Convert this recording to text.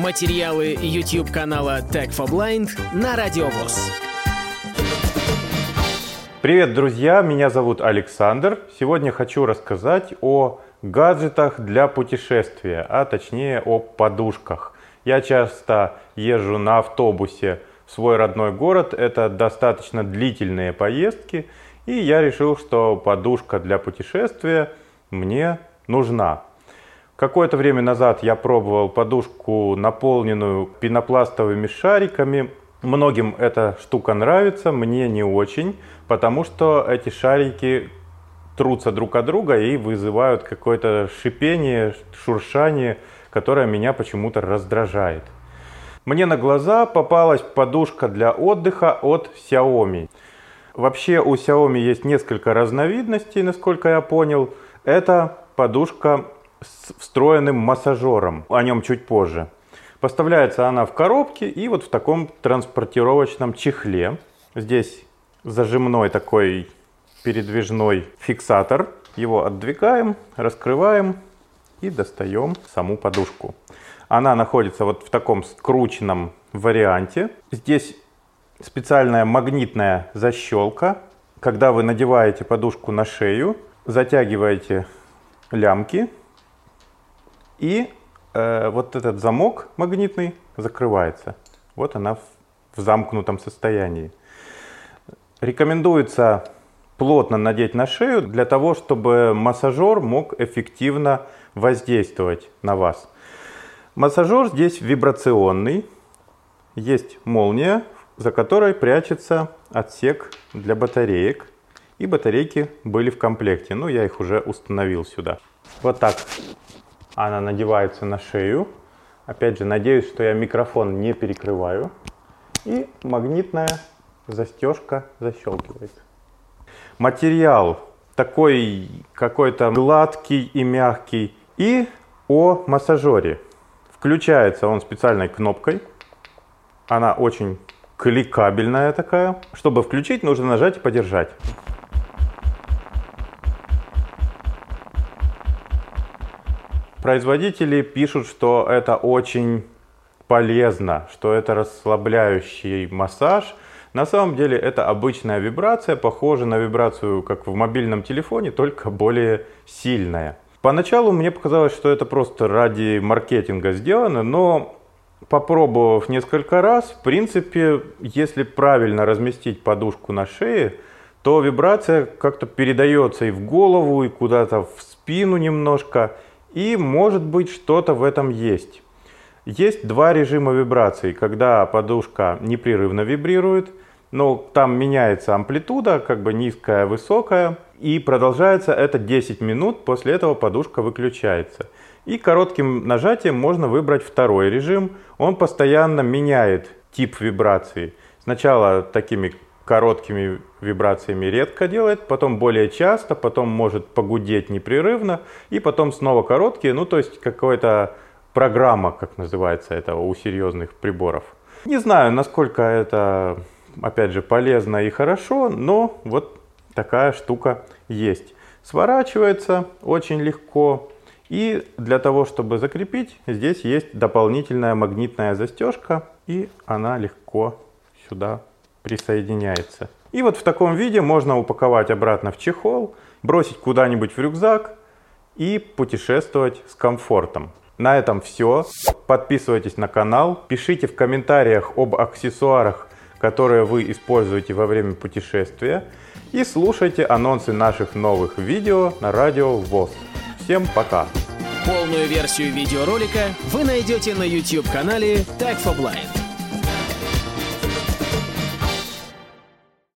Материалы YouTube канала Tech for Blind на Радиовоз. Привет, друзья! Меня зовут Александр. Сегодня хочу рассказать о гаджетах для путешествия, а точнее о подушках. Я часто езжу на автобусе в свой родной город. Это достаточно длительные поездки. И я решил, что подушка для путешествия мне нужна. Какое-то время назад я пробовал подушку, наполненную пенопластовыми шариками. Многим эта штука нравится, мне не очень, потому что эти шарики трутся друг от друга и вызывают какое-то шипение, шуршание, которое меня почему-то раздражает. Мне на глаза попалась подушка для отдыха от Xiaomi. Вообще у Xiaomi есть несколько разновидностей, насколько я понял. Это подушка с встроенным массажером, о нем чуть позже. Поставляется она в коробке и вот в таком транспортировочном чехле. Здесь зажимной такой передвижной фиксатор. Его отдвигаем, раскрываем и достаем саму подушку. Она находится вот в таком скрученном варианте. Здесь специальная магнитная защелка. Когда вы надеваете подушку на шею, затягиваете лямки и э, вот этот замок магнитный закрывается. Вот она в, в замкнутом состоянии. Рекомендуется плотно надеть на шею для того, чтобы массажер мог эффективно воздействовать на вас. Массажер здесь вибрационный. Есть молния, за которой прячется отсек для батареек. И батарейки были в комплекте. Ну, я их уже установил сюда. Вот так она надевается на шею. Опять же, надеюсь, что я микрофон не перекрываю. И магнитная застежка защелкивается. Материал такой какой-то гладкий и мягкий. И о массажере. Включается он специальной кнопкой. Она очень кликабельная такая. Чтобы включить, нужно нажать и подержать. Производители пишут, что это очень полезно, что это расслабляющий массаж. На самом деле это обычная вибрация, похожа на вибрацию, как в мобильном телефоне, только более сильная. Поначалу мне показалось, что это просто ради маркетинга сделано, но попробовав несколько раз, в принципе, если правильно разместить подушку на шее, то вибрация как-то передается и в голову, и куда-то в спину немножко – и может быть что-то в этом есть. Есть два режима вибраций, когда подушка непрерывно вибрирует, но там меняется амплитуда, как бы низкая, высокая, и продолжается это 10 минут, после этого подушка выключается. И коротким нажатием можно выбрать второй режим, он постоянно меняет тип вибрации. Сначала такими короткими вибрациями редко делает, потом более часто, потом может погудеть непрерывно, и потом снова короткие, ну то есть какая-то программа, как называется это у серьезных приборов. Не знаю, насколько это, опять же, полезно и хорошо, но вот такая штука есть. Сворачивается очень легко, и для того, чтобы закрепить, здесь есть дополнительная магнитная застежка, и она легко сюда присоединяется. И вот в таком виде можно упаковать обратно в чехол, бросить куда-нибудь в рюкзак и путешествовать с комфортом. На этом все. Подписывайтесь на канал, пишите в комментариях об аксессуарах, которые вы используете во время путешествия и слушайте анонсы наших новых видео на радио ВОЗ. Всем пока! Полную версию видеоролика вы найдете на YouTube-канале Tag for Blind.